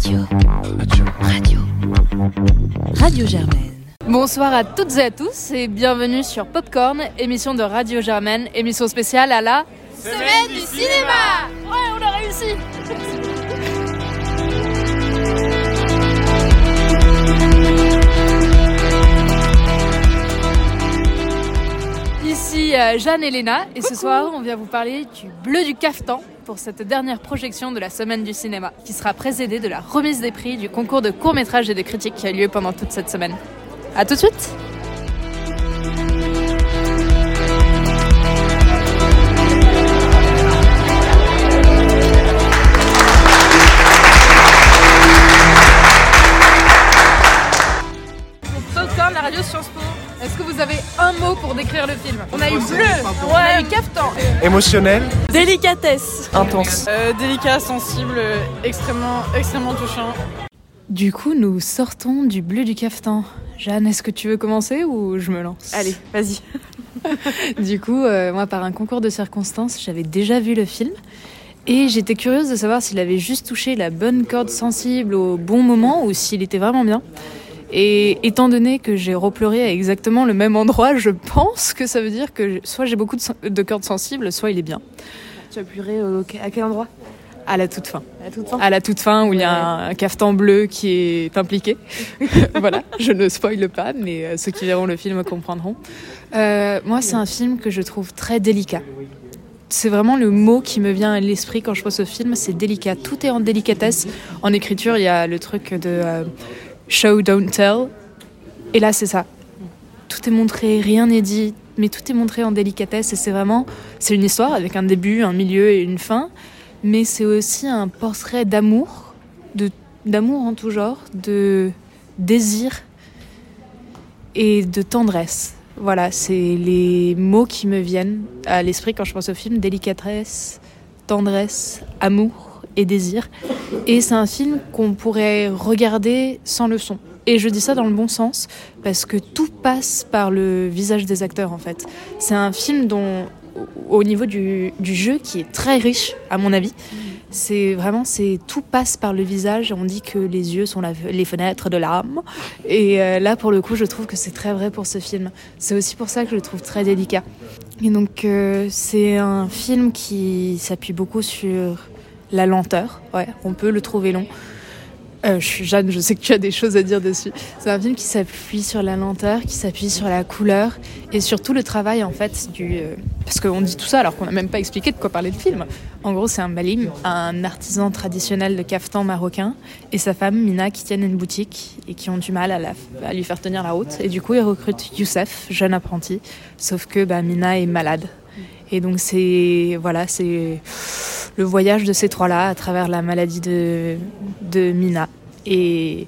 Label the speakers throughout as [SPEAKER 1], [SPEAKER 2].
[SPEAKER 1] Radio. Radio. Radio Germaine.
[SPEAKER 2] Bonsoir à toutes et à tous et bienvenue sur Popcorn, émission de Radio Germaine, émission spéciale à la
[SPEAKER 3] Semaine du cinéma
[SPEAKER 2] Ouais, on a réussi euh, Jeanne et Léna et ce soir on vient vous parler du bleu du cafetan pour cette dernière projection de la semaine du cinéma qui sera précédée de la remise des prix du concours de court métrage et de critique qui a lieu pendant toute cette semaine. A tout de suite pour décrire le film On a eu bleu, on a eu cafetan,
[SPEAKER 4] Émotionnel
[SPEAKER 3] Délicatesse.
[SPEAKER 4] Intense.
[SPEAKER 3] Euh, délicat, sensible, extrêmement, extrêmement touchant.
[SPEAKER 2] Du coup, nous sortons du bleu du cafetan. Jeanne, est-ce que tu veux commencer ou je me lance?
[SPEAKER 3] Allez, vas-y.
[SPEAKER 2] Du coup, euh, moi, par un concours de circonstances, j'avais déjà vu le film. Et j'étais curieuse de savoir s'il avait juste touché la bonne corde sensible au bon moment ou s'il était vraiment bien. Et étant donné que j'ai repleuré à exactement le même endroit, je pense que ça veut dire que soit j'ai beaucoup de, de cordes sensibles, soit il est bien.
[SPEAKER 3] Tu as pleuré à quel endroit?
[SPEAKER 2] À la toute fin.
[SPEAKER 3] À toute fin?
[SPEAKER 2] À la toute fin où il y a un cafetan bleu qui est impliqué. voilà, je ne spoile pas, mais euh, ceux qui verront le film comprendront. Euh, moi, c'est un film que je trouve très délicat. C'est vraiment le mot qui me vient à l'esprit quand je vois ce film, c'est délicat. Tout est en délicatesse. En écriture, il y a le truc de euh, show, don't tell. Et là, c'est ça. Tout est montré, rien n'est dit, mais tout est montré en délicatesse. Et c'est vraiment, c'est une histoire avec un début, un milieu et une fin mais c'est aussi un portrait d'amour, de d'amour en tout genre, de désir et de tendresse. Voilà, c'est les mots qui me viennent à l'esprit quand je pense au film délicatesse, tendresse, amour et désir. Et c'est un film qu'on pourrait regarder sans le son. Et je dis ça dans le bon sens parce que tout passe par le visage des acteurs en fait. C'est un film dont au niveau du, du jeu qui est très riche à mon avis. C'est vraiment, c'est tout passe par le visage. On dit que les yeux sont la- les fenêtres de l'âme. Et euh, là, pour le coup, je trouve que c'est très vrai pour ce film. C'est aussi pour ça que je le trouve très délicat. Et donc, euh, c'est un film qui s'appuie beaucoup sur la lenteur. Ouais, on peut le trouver long. Euh, je suis Jeanne, je sais que tu as des choses à dire dessus. C'est un film qui s'appuie sur la lenteur, qui s'appuie sur la couleur et surtout le travail en fait du. euh, parce qu'on dit tout ça alors qu'on n'a même pas expliqué de quoi parlait le film. En gros, c'est un malim, un artisan traditionnel de caftan marocain et sa femme Mina qui tiennent une boutique et qui ont du mal à lui faire tenir la route. Et du coup, ils recrutent Youssef, jeune apprenti, sauf que bah, Mina est malade. Et donc c'est voilà, c'est le voyage de ces trois-là à travers la maladie de, Mina et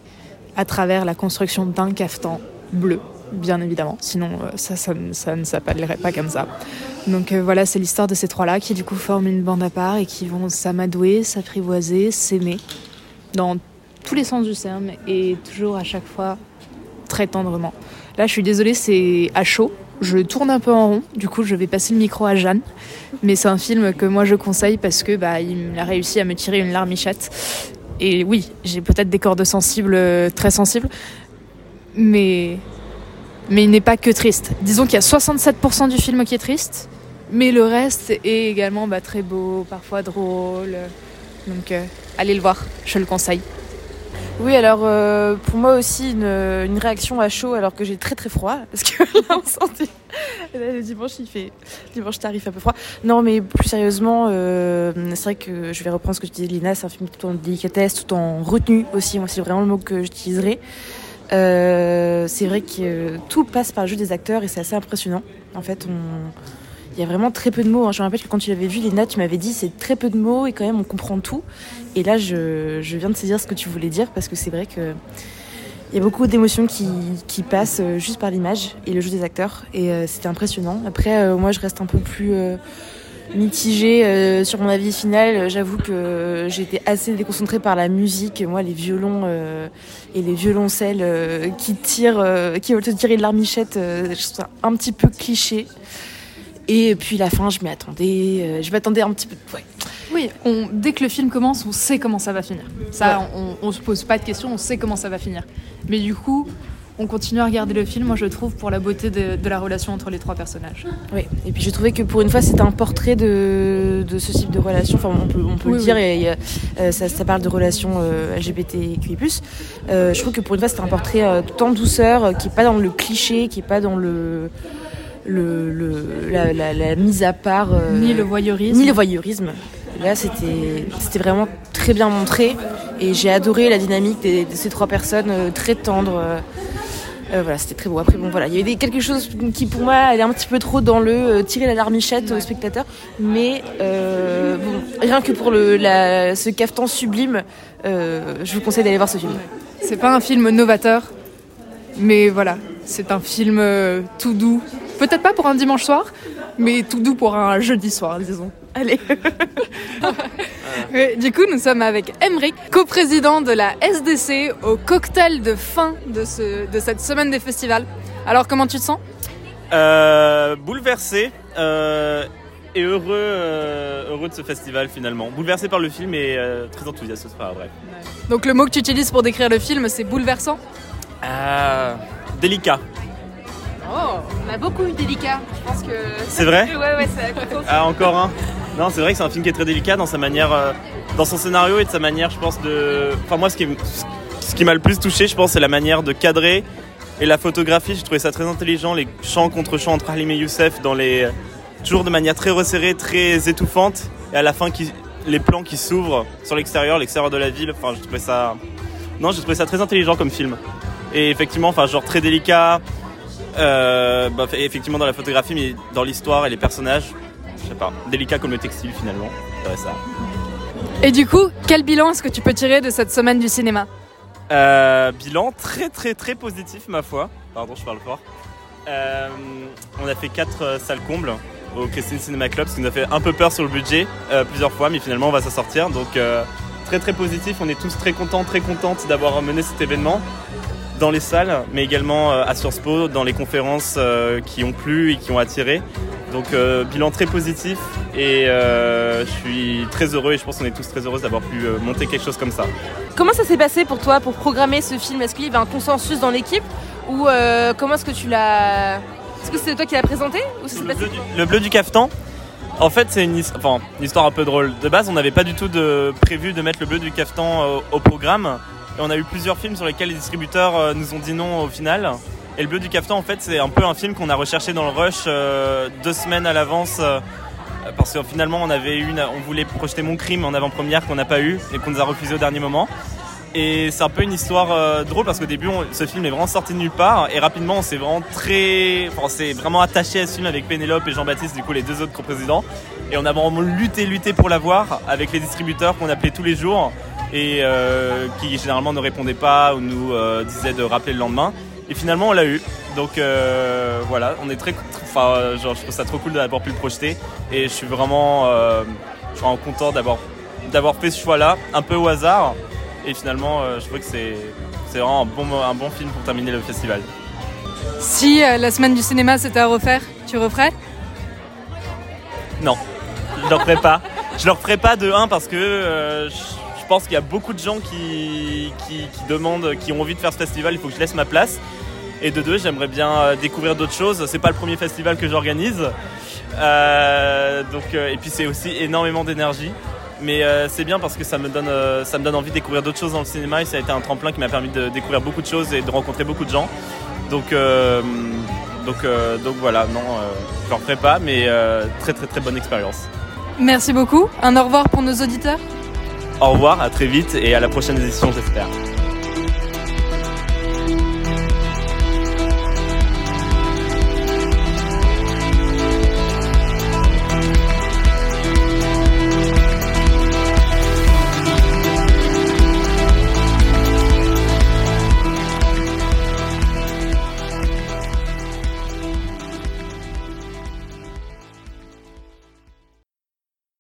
[SPEAKER 2] à travers la construction d'un caftan bleu, bien évidemment. Sinon, euh, ça, ça, ne- ça ne s'appellerait pas comme ça. Donc euh, voilà, c'est l'histoire de ces trois-là qui du coup forment une bande à part et qui vont s'amadouer, s'apprivoiser, s'aimer dans tous les sens du terme et toujours à chaque fois très tendrement. Là, je suis désolée, c'est à chaud. Je tourne un peu en rond, du coup je vais passer le micro à Jeanne. Mais c'est un film que moi je conseille parce que bah, il a réussi à me tirer une larmichette. Et oui, j'ai peut-être des cordes sensibles, euh, très sensibles, mais, mais il n'est pas que triste. Disons qu'il y a 67% du film qui est triste, mais le reste est également bah, très beau, parfois drôle. Donc euh, allez le voir, je le conseille.
[SPEAKER 3] Oui, alors euh, pour moi aussi, une, réaction à chaud alors que j'ai très très froid. Parce que là, on sentait. Là, le dimanche, il fait. Dimanche, t'arrives un peu froid. Non, mais plus sérieusement, euh, c'est vrai que je vais reprendre ce que tu disais, Lina. C'est un film tout en délicatesse, tout en retenue aussi. Moi, c'est vraiment le mot que j'utiliserai. Euh, c'est vrai que tout passe par le jeu des acteurs et c'est assez impressionnant. En fait, on. Il y a vraiment très peu de mots. hein. Je me rappelle que quand tu l'avais vu, Léna, tu m'avais dit c'est très peu de mots et quand même on comprend tout. Et là, je, je viens de saisir ce que tu voulais dire parce que c'est vrai que il y a beaucoup d'émotions qui, qui passent euh, juste par l'image et le jeu des acteurs. Et euh, c'était impressionnant. Après, euh, moi, je reste un peu plus mitigée sur mon avis final. J'avoue que été assez déconcentrée par la musique. Moi, les violons et les violoncelles qui tirent, qui veulent te tirer de l'armichette, je trouve ça un petit peu cliché. Et puis la fin, je m'y attendais. euh, je m'attendais un petit peu. Ouais.
[SPEAKER 2] Oui, on, dès que le film commence, on sait comment ça va finir. Ça, on, on se pose pas de questions, on sait comment ça va finir. Mais du coup, on continue à regarder le film, moi je trouve, pour la beauté de, de la relation entre les trois personnages.
[SPEAKER 3] Oui, et puis j'ai trouvé que pour une fois c'était un portrait de, de, ce type de relation, enfin on peut, on peut
[SPEAKER 2] Oui,
[SPEAKER 3] le dire,
[SPEAKER 2] oui.
[SPEAKER 3] et, euh, ça, ça, parle de relations euh, LGBTQI+. Euh, je trouve que pour une fois c'est un portrait euh, tout en douceur, euh, qui est pas dans le cliché, qui est pas dans le... Le, le, la, la, la mise à part euh,
[SPEAKER 2] Ni le voyeurisme.
[SPEAKER 3] ni le voyeurisme là c'était vraiment très bien montré et j'ai adoré la dynamique de ces trois personnes euh, très tendres euh, voilà, c'était très beau. Après, bon, voilà, il y avait quelque chose qui, pour moi, allait un petit peu trop dans le tirer la larmichette au spectateur. Mais bon, rien que pour le, la, ce cafetan sublime, je vous conseille d'aller voir ce film.
[SPEAKER 2] C'est pas un film novateur, mais voilà, c'est un film tout doux. Peut-être pas pour un dimanche soir, mais tout doux pour un jeudi soir, disons.
[SPEAKER 3] Allez.
[SPEAKER 2] Du coup, nous sommes avec Emeric, coprésident de la SDC, au cocktail de fin de, ce, de cette semaine des festivals. Alors, comment tu te sens?
[SPEAKER 4] Euh, bouleversé euh, et heureux, euh, heureux de ce festival finalement. Bouleversé par le film et euh, très enthousiaste, ce sera vrai.
[SPEAKER 2] Donc, le mot que tu utilises pour décrire le film, c'est bouleversant?
[SPEAKER 4] Ah, délicat.
[SPEAKER 2] A beaucoup eu délicat. Je pense que.
[SPEAKER 4] C'est vrai
[SPEAKER 2] Ouais, ouais, c'est
[SPEAKER 4] Ah, encore un Non, c'est vrai que c'est un film qui est très délicat dans sa manière, euh, dans son scénario et de sa manière, je pense, de. Enfin, moi, ce qui, ce qui m'a le plus touché, je pense, c'est la manière de cadrer et la photographie. J'ai trouvé ça très intelligent, les chants contre chants entre Halim et Youssef, dans les. Toujours de manière très resserrée, très étouffante. Et à la fin, qui, les plans qui s'ouvrent sur l'extérieur, l'extérieur de la ville. Enfin, j'ai trouvé ça. Non, j'ai trouvé ça très intelligent comme film. Et effectivement, enfin, genre très délicat. Euh, bah, effectivement dans la photographie, mais dans l'histoire et les personnages, je sais pas, délicat comme le textile finalement. Ouais, ça.
[SPEAKER 2] Et du coup, quel bilan est-ce que tu peux tirer de cette semaine du cinéma
[SPEAKER 4] Euh, bilan très très très positif ma foi. Pardon, je parle fort. Euh, on a fait 4 salles combles au Christine Cinema Club, ce qui nous a fait un peu peur sur le budget euh, plusieurs fois, mais finalement on va s'en sortir. Donc très très positif, on est tous très contents, très contentes d'avoir mené cet événement dans les salles, mais également euh, à Sciences Po, dans les conférences euh, qui ont plu et qui ont attiré. Donc euh, bilan très positif et euh, je suis très heureux et je pense qu'on est tous très heureux d'avoir pu euh, monter quelque chose comme ça.
[SPEAKER 3] Comment ça s'est passé pour toi pour programmer ce film? Est-ce qu'il y avait un consensus dans l'équipe? Ou euh, comment est-ce que tu l'as Est-ce que c'est toi qui l'as présenté? Ou ça s'est
[SPEAKER 4] Le
[SPEAKER 3] passé
[SPEAKER 4] bleu, du, le bleu du cafetan, en fait, c'est une, his- enfin, une histoire un peu drôle. De base, on n'avait pas du tout de, prévu de mettre le bleu du cafetan euh, au, programme. Et on a eu plusieurs films sur lesquels les distributeurs euh, nous ont dit non au final. Et le bleu du cafetan, en fait, c'est un peu un film qu'on a recherché dans le rush euh, deux semaines à l'avance. euh, parce que finalement, on avait une, on voulait projeter mon crime en avant-première qu'on n'a pas eu et qu'on nous a refusé au dernier moment. Et c'est un peu une histoire drôle parce qu'au début, ce film est vraiment sorti de nulle part et rapidement, on s'est vraiment très, on s'est vraiment attaché à ce film avec Pénélope et Jean-Baptiste, du coup les deux autres coprésidents. Et on a vraiment lutté, lutté pour l'avoir avec les distributeurs qu'on appelait tous les jours et euh, qui généralement ne répondaient pas ou nous euh, disaient de rappeler le lendemain. Et finalement, on l'a eu. Donc euh, voilà, on est très, enfin, genre, je trouve ça trop cool d'avoir pu le projeter et je suis vraiment, je suis vraiment content d'avoir d'avoir fait ce choix-là, un peu au hasard. Et finalement, je trouve que c'est c'est vraiment un bon, un bon film pour terminer le festival.
[SPEAKER 2] Si la semaine du cinéma c'était à refaire, tu referais?
[SPEAKER 4] Non, je le referai pas. Je le referai pas de 1 parce que je, je pense qu'il y a beaucoup de gens qui, demandent, qui ont envie de faire ce festival, il faut que je laisse ma place. Et de deux, j'aimerais bien euh, découvrir d'autres choses. C'est pas le premier festival que j'organise. Euh, euh, et puis c'est aussi énormément d'énergie. Mais c'est bien parce que ça me, donne, ça me donne envie de découvrir d'autres choses dans le cinéma et ça a été un tremplin qui m'a permis de découvrir beaucoup de choses et de rencontrer beaucoup de gens. Donc, donc, donc voilà, non, je le referai pas, mais très très très bonne expérience.
[SPEAKER 2] Merci beaucoup. Un au revoir pour nos auditeurs.
[SPEAKER 4] Au revoir, à très vite et à la prochaine édition, j'espère.